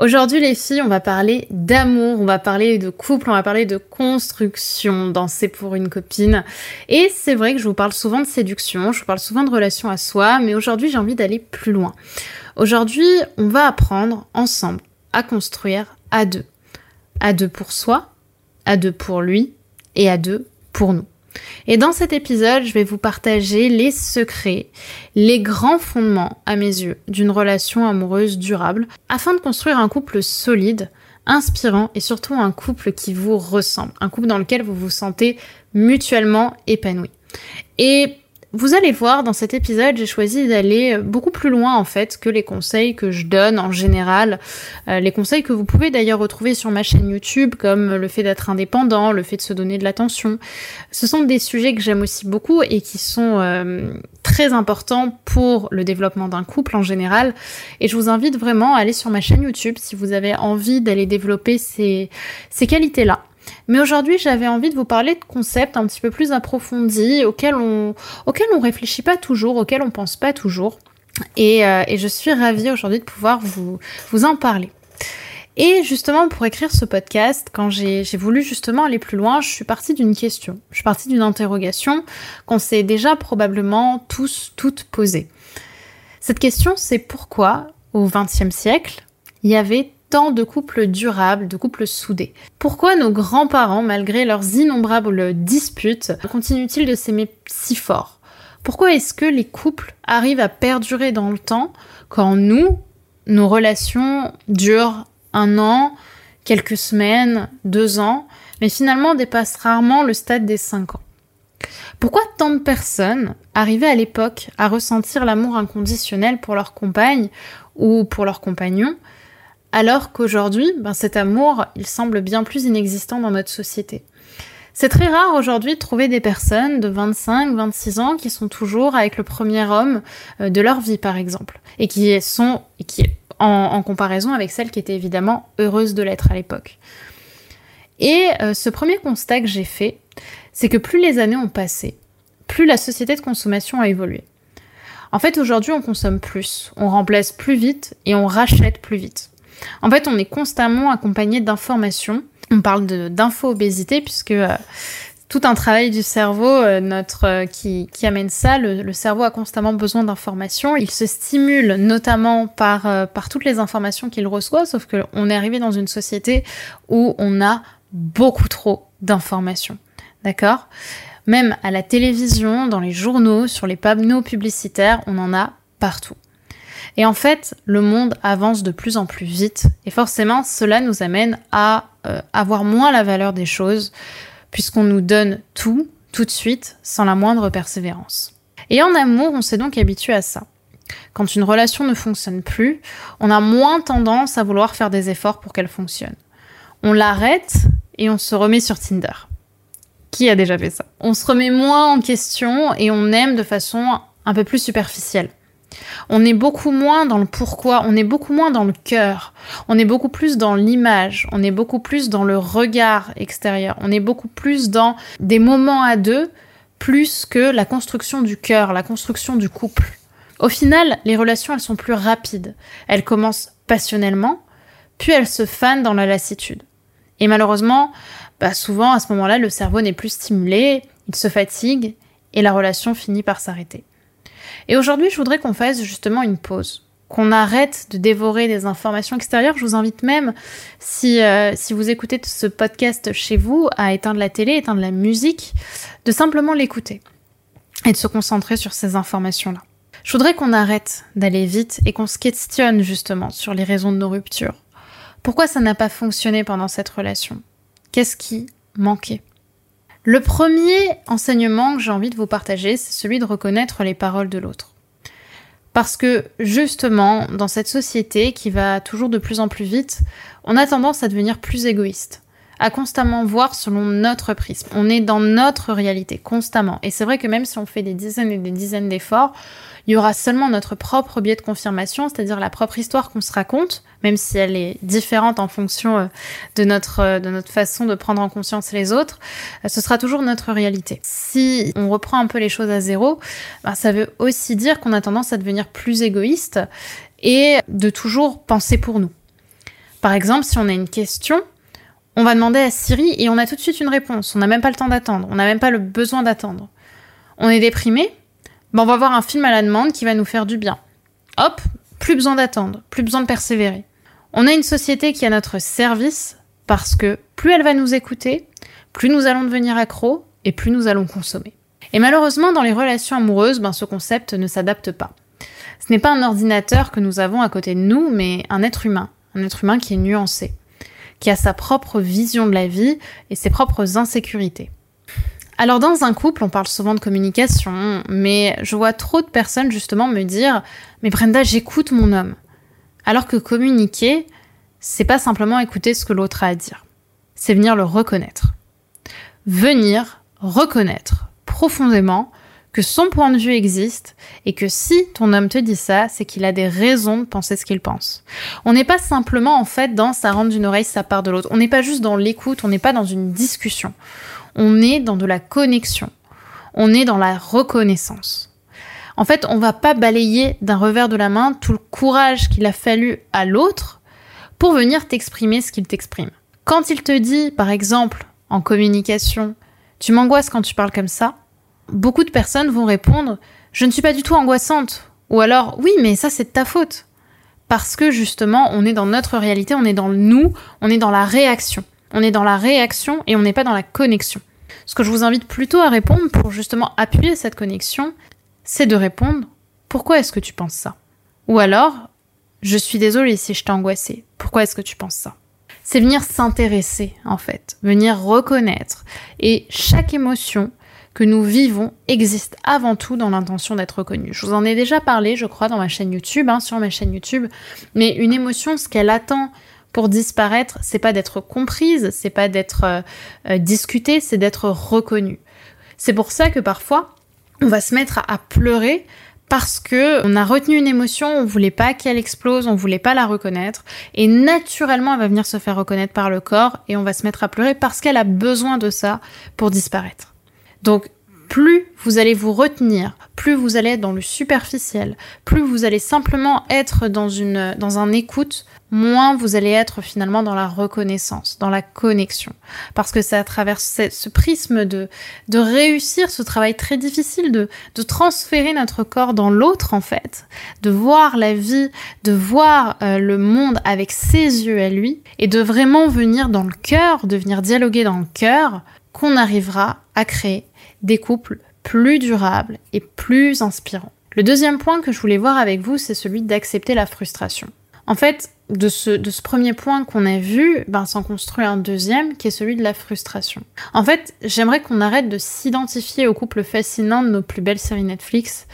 Aujourd'hui les filles, on va parler d'amour, on va parler de couple, on va parler de construction dans C'est pour une copine. Et c'est vrai que je vous parle souvent de séduction, je vous parle souvent de relation à soi, mais aujourd'hui j'ai envie d'aller plus loin. Aujourd'hui, on va apprendre ensemble à construire à deux. À deux pour soi, à deux pour lui et à deux pour nous. Et dans cet épisode, je vais vous partager les secrets, les grands fondements, à mes yeux, d'une relation amoureuse durable, afin de construire un couple solide, inspirant et surtout un couple qui vous ressemble, un couple dans lequel vous vous sentez mutuellement épanoui. Et vous allez voir, dans cet épisode, j'ai choisi d'aller beaucoup plus loin en fait que les conseils que je donne en général, euh, les conseils que vous pouvez d'ailleurs retrouver sur ma chaîne YouTube, comme le fait d'être indépendant, le fait de se donner de l'attention. Ce sont des sujets que j'aime aussi beaucoup et qui sont euh, très importants pour le développement d'un couple en général. Et je vous invite vraiment à aller sur ma chaîne YouTube si vous avez envie d'aller développer ces, ces qualités-là. Mais aujourd'hui, j'avais envie de vous parler de concepts un petit peu plus approfondis, auxquels on, auxquels on réfléchit pas toujours, auxquels on pense pas toujours. Et, euh, je suis ravie aujourd'hui de pouvoir vous, vous en parler. Et justement, pour écrire ce podcast, quand j'ai voulu justement aller plus loin, je suis partie d'une question. Je suis partie d'une interrogation qu'on s'est déjà probablement tous, toutes posées. Cette question, c'est pourquoi, au XXe siècle, il y avait de couples durables, de couples soudés. Pourquoi nos grands-parents, malgré leurs innombrables disputes, continuent-ils de s'aimer si fort? Pourquoi est-ce que les couples arrivent à perdurer dans le temps quand nous, nos relations durent un an, quelques semaines, deux ans, mais finalement dépassent rarement le stade des cinq ans? Pourquoi tant de personnes arrivaient à l'époque à ressentir l'amour inconditionnel pour leur compagne ou pour leur compagnon, alors qu'aujourd'hui, ben, cet amour, il semble bien plus inexistant dans notre société. C'est très rare aujourd'hui de trouver des personnes de 25, 26 ans qui sont toujours avec le premier homme euh, de leur vie, par exemple, et qui sont, en, comparaison avec celles qui étaient évidemment heureuses de l'être à l'époque. Et euh, ce premier constat que j'ai fait, c'est que plus les années ont passé, plus la société de consommation a évolué. En fait, aujourd'hui, on consomme plus, on remplace plus vite et on rachète plus vite. En fait, on est constamment accompagné d'informations. On parle d'info-obésité puisque euh, tout un travail du cerveau euh, notre, euh, qui, amène ça. Le, cerveau a constamment besoin d'informations. Il se stimule notamment par, par toutes les informations qu'il reçoit, sauf qu'on est arrivé dans une société où on a beaucoup trop d'informations. D'accord? Même à la télévision, dans les journaux, sur les panneaux publicitaires, on en a partout. Et en fait, le monde avance de plus en plus vite et forcément, cela nous amène à euh, avoir moins la valeur des choses puisqu'on nous donne tout, tout de suite, sans la moindre persévérance. Et en amour, on s'est donc habitué à ça. Quand une relation ne fonctionne plus, on a moins tendance à vouloir faire des efforts pour qu'elle fonctionne. On l'arrête et on se remet sur Tinder. Qui a déjà fait ça? On se remet moins en question et on aime de façon un peu plus superficielle. On est beaucoup moins dans le pourquoi, on est beaucoup moins dans le cœur, on est beaucoup plus dans l'image, on est beaucoup plus dans le regard extérieur, on est beaucoup plus dans des moments à deux plus que la construction du cœur, la construction du couple. Au final, les relations, elles sont plus rapides. Elles commencent passionnellement, puis elles se fanent dans la lassitude. Et malheureusement, bah souvent, à ce moment-là, le cerveau n'est plus stimulé, il se fatigue, et la relation finit par s'arrêter. Et aujourd'hui, je voudrais qu'on fasse justement une pause, qu'on arrête de dévorer des informations extérieures. Je vous invite même, si, euh, si vous écoutez ce podcast chez vous, à éteindre la télé, éteindre la musique, de simplement l'écouter et de se concentrer sur ces informations-là. Je voudrais qu'on arrête d'aller vite et qu'on se questionne justement sur les raisons de nos ruptures. Pourquoi ça n'a pas fonctionné pendant cette relation? Qu'est-ce qui manquait? Le premier enseignement que j'ai envie de vous partager, c'est celui de reconnaître les paroles de l'autre. Parce que justement, dans cette société qui va toujours de plus en plus vite, on a tendance à devenir plus égoïste, à constamment voir selon notre prisme. On est dans notre réalité, constamment. Et c'est vrai que même si on fait des dizaines et des dizaines d'efforts, il y aura seulement notre propre biais de confirmation, c'est-à-dire la propre histoire qu'on se raconte, même si elle est différente en fonction euh, de notre, euh, de notre façon de prendre en conscience les autres, euh, ce sera toujours notre réalité. Si on reprend un peu les choses à zéro, ben, ça veut aussi dire qu'on a tendance à devenir plus égoïste et de toujours penser pour nous. Par exemple, si on a une question, on va demander à Siri et on a tout de suite une réponse. On n'a même pas le temps d'attendre, on n'a même pas le besoin d'attendre. On est déprimé, ben on va voir un film à la demande qui va nous faire du bien. Hop, plus besoin d'attendre, plus besoin de persévérer. On a une société qui est à notre service parce que plus elle va nous écouter, plus nous allons devenir accros et plus nous allons consommer. Et malheureusement, dans les relations amoureuses, ben, ce concept ne s'adapte pas. Ce n'est pas un ordinateur que nous avons à côté de nous, mais un être humain. Un être humain qui est nuancé, qui a sa propre vision de la vie et ses propres insécurités. Alors dans un couple, on parle souvent de communication, mais je vois trop de personnes justement me dire "Mais Brenda, j'écoute mon homme." Alors que communiquer, c'est pas simplement écouter ce que l'autre a à dire. C'est venir le reconnaître. Venir reconnaître profondément que son point de vue existe et que si ton homme te dit ça, c'est qu'il a des raisons de penser ce qu'il pense. On n'est pas simplement en fait dans ça rentre d'une oreille, ça part de l'autre. On n'est pas juste dans l'écoute, on n'est pas dans une discussion on est dans de la connexion, on est dans la reconnaissance. En fait, on va pas balayer d'un revers de la main tout le courage qu'il a fallu à l'autre pour venir t'exprimer ce qu'il t'exprime. Quand il te dit, par exemple, en communication, tu m'angoisses quand tu parles comme ça, beaucoup de personnes vont répondre, je ne suis pas du tout angoissante. Ou alors, oui, mais ça c'est de ta faute. Parce que justement, on est dans notre réalité, on est dans le nous, on est dans la réaction. On est dans la réaction et on n'est pas dans la connexion. Ce que je vous invite plutôt à répondre pour justement appuyer cette connexion, c'est de répondre pourquoi est-ce que tu penses ça? Ou alors, je suis désolée si je t'ai angoissé. Pourquoi est-ce que tu penses ça? C'est venir s'intéresser, en fait, venir reconnaître. Et chaque émotion que nous vivons existe avant tout dans l'intention d'être reconnue. Je vous en ai déjà parlé, je crois, dans ma chaîne YouTube, hein, sur ma chaîne YouTube. Mais une émotion, ce qu'elle attend pour disparaître, c'est pas d'être comprise, c'est pas d'être euh, euh, discutée, c'est d'être reconnue. C'est pour ça que parfois, on va se mettre à, pleurer parce que on a retenu une émotion, on voulait pas qu'elle explose, on voulait pas la reconnaître, et naturellement elle va venir se faire reconnaître par le corps et on va se mettre à pleurer parce qu'elle a besoin de ça pour disparaître. Donc plus vous allez vous retenir, plus vous allez être dans le superficiel, plus vous allez simplement être dans une dans un écoute, moins vous allez être finalement dans la reconnaissance, dans la connexion. Parce que c'est à travers ce, prisme de, de réussir ce travail très difficile, de, de transférer notre corps dans l'autre en fait, de voir la vie, de voir euh, le monde avec ses yeux à lui, et de vraiment venir dans le cœur, de venir dialoguer dans le cœur, qu'on arrivera à créer des couples plus durables et plus inspirants. Le deuxième point que je voulais voir avec vous, c'est celui d'accepter la frustration. En fait, de ce, premier point qu'on a vu, ben, s'en construit un deuxième qui est celui de la frustration. En fait, j'aimerais qu'on arrête de s'identifier au couple fascinant de nos plus belles séries Netflix.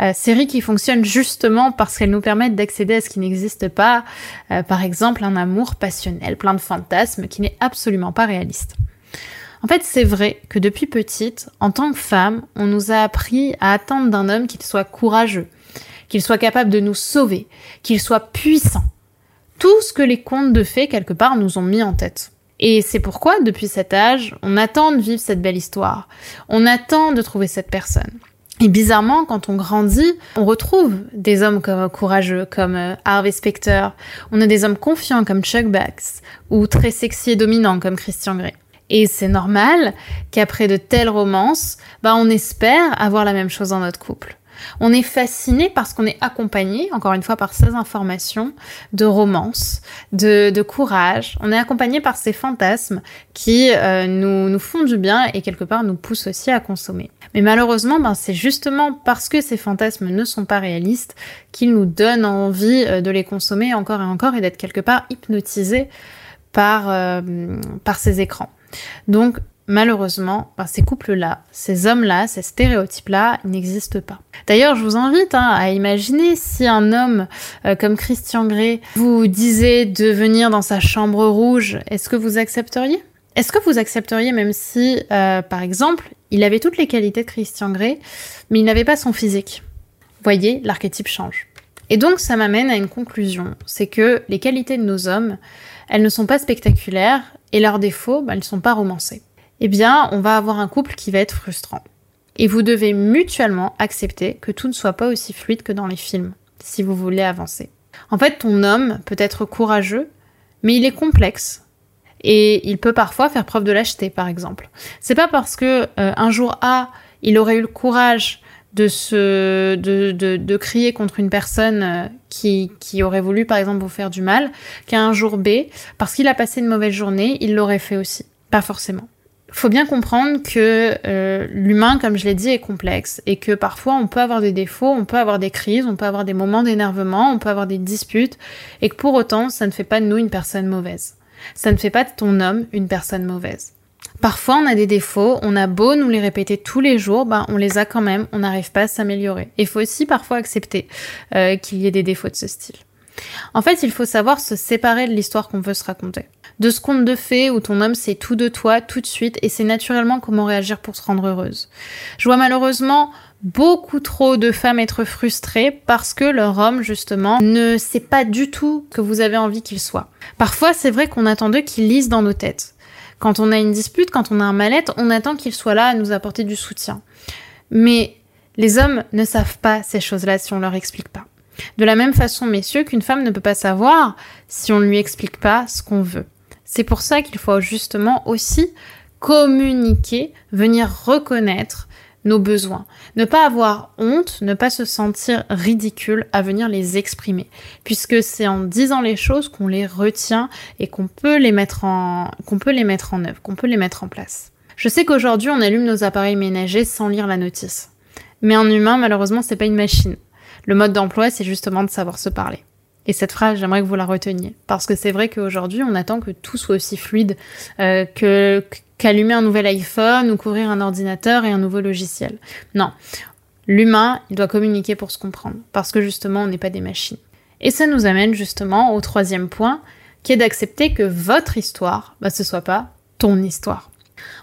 Euh, séries qui fonctionnent justement parce qu'elles nous permettent d'accéder à ce qui n'existe pas, euh, par exemple un amour passionnel, plein de fantasmes, qui n'est absolument pas réaliste. En fait, c'est vrai que depuis petite, en tant que femme, on nous a appris à attendre d'un homme qu'il soit courageux, qu'il soit capable de nous sauver, qu'il soit puissant. Tout ce que les contes de fées, quelque part, nous ont mis en tête. Et c'est pourquoi, depuis cet âge, on attend de vivre cette belle histoire. On attend de trouver cette personne. Et bizarrement, quand on grandit, on retrouve des hommes comme, courageux comme euh, Harvey Specter. On a des hommes confiants comme Chuck Bax ou très sexy et dominants comme Christian Grey. Et c'est normal qu'après de telles romances, bah on espère avoir la même chose dans notre couple. On est fasciné parce qu'on est accompagné, encore une fois, par ces informations de romance, de, de courage. On est accompagné par ces fantasmes qui euh, nous, nous font du bien et quelque part nous poussent aussi à consommer. Mais malheureusement, ben, c'est justement parce que ces fantasmes ne sont pas réalistes qu'ils nous donnent envie euh, de les consommer encore et encore et d'être quelque part hypnotisés par, euh, par ces écrans. Donc malheureusement, ces couples-là, ces hommes-là, ces stéréotypes-là n'existent pas. D'ailleurs, je vous invite hein, à imaginer si un homme euh, comme Christian Grey vous disait de venir dans sa chambre rouge, est-ce que vous accepteriez? Est-ce que vous accepteriez même si, euh, par exemple, il avait toutes les qualités de Christian Grey, mais il n'avait pas son physique? Voyez, l'archétype change. Et donc ça m'amène à une conclusion, c'est que les qualités de nos hommes, elles ne sont pas spectaculaires et leurs défauts, bah, elles ne sont pas romancés eh bien, on va avoir un couple qui va être frustrant. Et vous devez mutuellement accepter que tout ne soit pas aussi fluide que dans les films, si vous voulez avancer. En fait, ton homme peut être courageux, mais il est complexe. Et il peut parfois faire preuve de lâcheté, par exemple. C'est pas parce que euh, un jour A, il aurait eu le courage de se de, de, crier contre une personne euh, qui, qui aurait voulu par exemple vous faire du mal qu'un jour B parce qu'il a passé une mauvaise journée il l'aurait fait aussi pas forcément faut bien comprendre que euh, l'humain, comme je l'ai dit, est complexe et que parfois on peut avoir des défauts, on peut avoir des crises, on peut avoir des moments d'énervement, on peut avoir des disputes et que pour autant, ça ne fait pas de nous une personne mauvaise. Ça ne fait pas de ton homme une personne mauvaise. Parfois, on a des défauts, on a beau nous les répéter tous les jours, ben on les a quand même, on n'arrive pas à s'améliorer. Il faut aussi parfois accepter euh, qu'il y ait des défauts de ce style. En fait, il faut savoir se séparer de l'histoire qu'on veut se raconter. De ce conte de fées où ton homme sait tout de toi tout de suite et sait naturellement comment réagir pour se rendre heureuse. Je vois malheureusement beaucoup trop de femmes être frustrées parce que leur homme, justement, ne sait pas du tout que vous avez envie qu'il soit. Parfois, c'est vrai qu'on attend d'eux qu'ils lisent dans nos têtes. Quand on a une dispute, quand on a un mal-être, on attend qu'il soit là à nous apporter du soutien. Mais les hommes ne savent pas ces choses-là si on leur explique pas. De la même façon, messieurs, qu'une femme ne peut pas savoir si on ne lui explique pas ce qu'on veut. C'est pour ça qu'il faut justement aussi communiquer, venir reconnaître nos besoins. Ne pas avoir honte, ne pas se sentir ridicule à venir les exprimer. Puisque c'est en disant les choses qu'on les retient et qu'on peut les mettre en, qu'on peut les mettre en œuvre, qu'on peut les mettre en place. Je sais qu'aujourd'hui on allume nos appareils ménagers sans lire la notice. Mais un humain, malheureusement, c'est pas une machine. Le mode d'emploi, c'est justement de savoir se parler. Et cette phrase, j'aimerais que vous la reteniez. Parce que c'est vrai qu'aujourd'hui, on attend que tout soit aussi fluide euh, que qu'allumer un nouvel iPhone ou couvrir un ordinateur et un nouveau logiciel. Non. L'humain, il doit communiquer pour se comprendre. Parce que justement, on n'est pas des machines. Et ça nous amène justement au troisième point, qui est d'accepter que votre histoire, bah, ce soit pas ton histoire.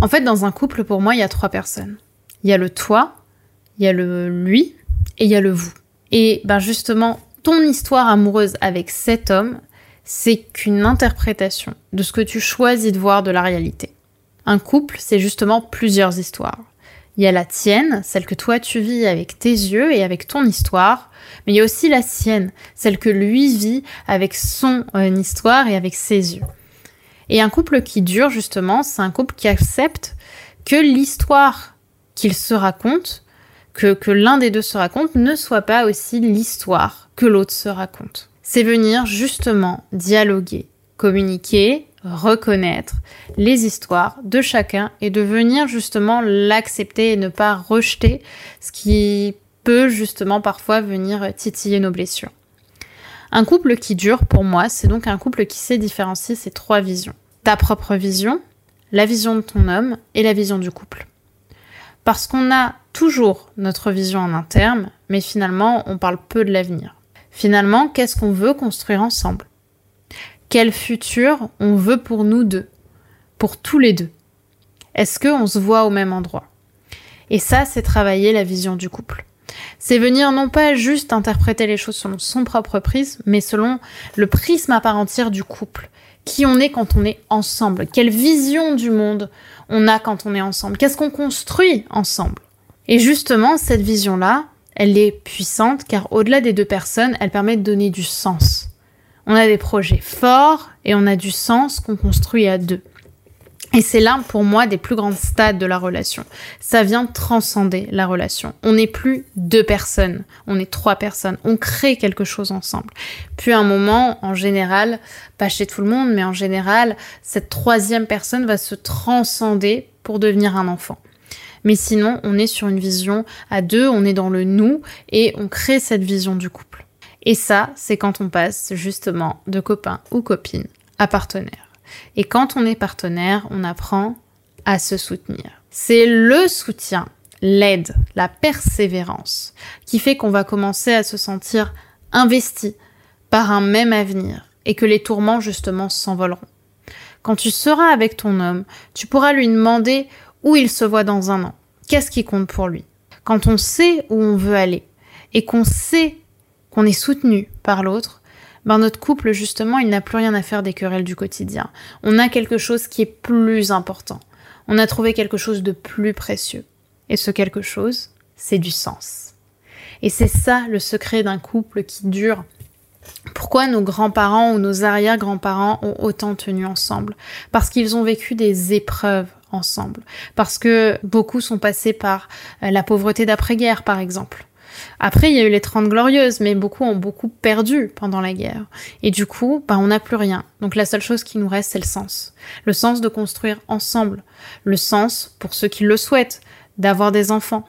En fait, dans un couple, pour moi, il y a trois personnes. Il y a le toi, il y a le lui et il y a le vous. Et ben justement, ton histoire amoureuse avec cet homme, c'est qu'une interprétation de ce que tu choisis de voir de la réalité. Un couple, c'est justement plusieurs histoires. Il y a la tienne, celle que toi tu vis avec tes yeux et avec ton histoire, mais il y a aussi la sienne, celle que lui vit avec son euh, histoire et avec ses yeux. Et un couple qui dure justement, c'est un couple qui accepte que l'histoire qu'il se raconte que, l'un des deux se raconte ne soit pas aussi l'histoire que l'autre se raconte. C'est venir justement dialoguer, communiquer, reconnaître les histoires de chacun et de venir justement l'accepter et ne pas rejeter ce qui peut justement parfois venir titiller nos blessures. Un couple qui dure, pour moi, c'est donc un couple qui sait différencier ces trois visions. Ta propre vision, la vision de ton homme et la vision du couple. Parce qu'on a toujours notre vision en interne, mais finalement, on parle peu de l'avenir. Finalement, qu'est-ce qu'on veut construire ensemble? Quel futur on veut pour nous deux Pour tous les deux Est-ce qu'on se voit au même endroit? Et ça, c'est travailler la vision du couple. C'est venir non pas juste interpréter les choses selon son propre prisme, mais selon le prisme à part entière du couple. Qui on est quand on est ensemble? Quelle vision du monde on a quand on est ensemble? Qu'est-ce qu'on construit ensemble? Et justement, cette vision-là, elle est puissante car au-delà des deux personnes, elle permet de donner du sens. On a des projets forts et on a du sens qu'on construit à deux. Et c'est l'un pour moi des plus grands stades de la relation. Ça vient transcender la relation. On n'est plus deux personnes, on est trois personnes. On crée quelque chose ensemble. Puis à un moment, en général, pas chez tout le monde, mais en général, cette troisième personne va se transcender pour devenir un enfant. Mais sinon, on est sur une vision à deux, on est dans le nous et on crée cette vision du couple. Et ça, c'est quand on passe justement de copain ou copine à partenaire. Et quand on est partenaire, on apprend à se soutenir. C'est le soutien, l'aide, la persévérance qui fait qu'on va commencer à se sentir investi par un même avenir et que les tourments justement s'envoleront. Quand tu seras avec ton homme, tu pourras lui demander où il se voit dans un an. Qu'est-ce qui compte pour lui? Quand on sait où on veut aller et qu'on sait qu'on est soutenu par l'autre, ben notre couple, justement, il n'a plus rien à faire des querelles du quotidien. On a quelque chose qui est plus important. On a trouvé quelque chose de plus précieux. Et ce quelque chose, c'est du sens. Et c'est ça le secret d'un couple qui dure. Pourquoi nos grands-parents ou nos arrière-grands-parents ont autant tenu ensemble? Parce qu'ils ont vécu des épreuves ensemble. Parce que beaucoup sont passés par euh, la pauvreté d'après-guerre, par exemple. Après, il y a eu les Trente Glorieuses, mais beaucoup ont beaucoup perdu pendant la guerre. Et du coup, bah, on n'a plus rien. Donc la seule chose qui nous reste, c'est le sens. Le sens de construire ensemble. Le sens, pour ceux qui le souhaitent, d'avoir des enfants.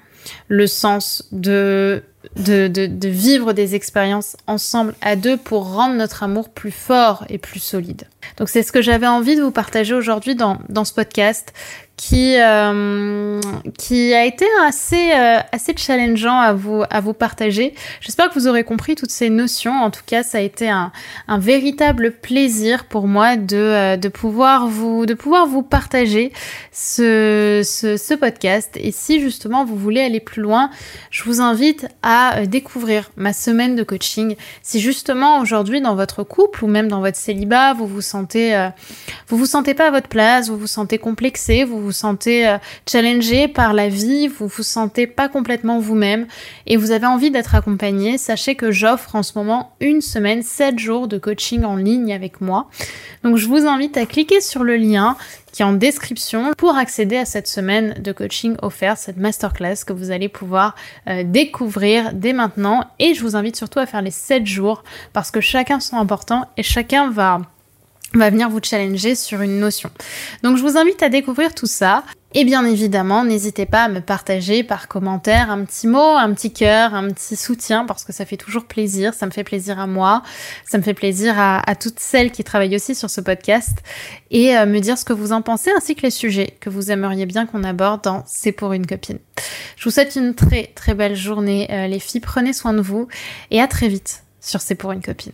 Le sens de vivre des expériences ensemble à deux pour rendre notre amour plus fort et plus solide. Donc c'est ce que j'avais envie de vous partager aujourd'hui dans ce podcast qui euh, qui a été assez euh, assez challengeant à vous à vous partager. J'espère que vous aurez compris toutes ces notions. En tout cas, ça a été un, véritable plaisir pour moi de euh, de pouvoir vous de pouvoir vous partager ce, ce podcast. Et si justement vous voulez aller plus loin, je vous invite à découvrir ma semaine de coaching. Si justement aujourd'hui dans votre couple ou même dans votre célibat, vous vous sentez vous vous sentez pas à votre place, vous vous sentez complexé, vous sentez euh, challengé par la vie, vous vous sentez pas complètement vous-même et vous avez envie d'être accompagné, sachez que j'offre en ce moment une semaine, 7 jours de coaching en ligne avec moi. Donc je vous invite à cliquer sur le lien qui est en description pour accéder à cette semaine de coaching offerte, cette masterclass que vous allez pouvoir euh, découvrir dès maintenant. Et je vous invite surtout à faire les 7 jours parce que chacun sont importants et chacun va va venir vous challenger sur une notion. Donc je vous invite à découvrir tout ça. Et bien évidemment, n'hésitez pas à me partager par commentaire un petit mot, un petit cœur, un petit soutien, parce que ça fait toujours plaisir, ça me fait plaisir à moi, ça me fait plaisir à, toutes celles qui travaillent aussi sur ce podcast, et euh, me dire ce que vous en pensez, ainsi que les sujets que vous aimeriez bien qu'on aborde dans C'est pour une copine. Je vous souhaite une très très belle journée, euh, les filles, prenez soin de vous, et à très vite sur C'est pour une copine.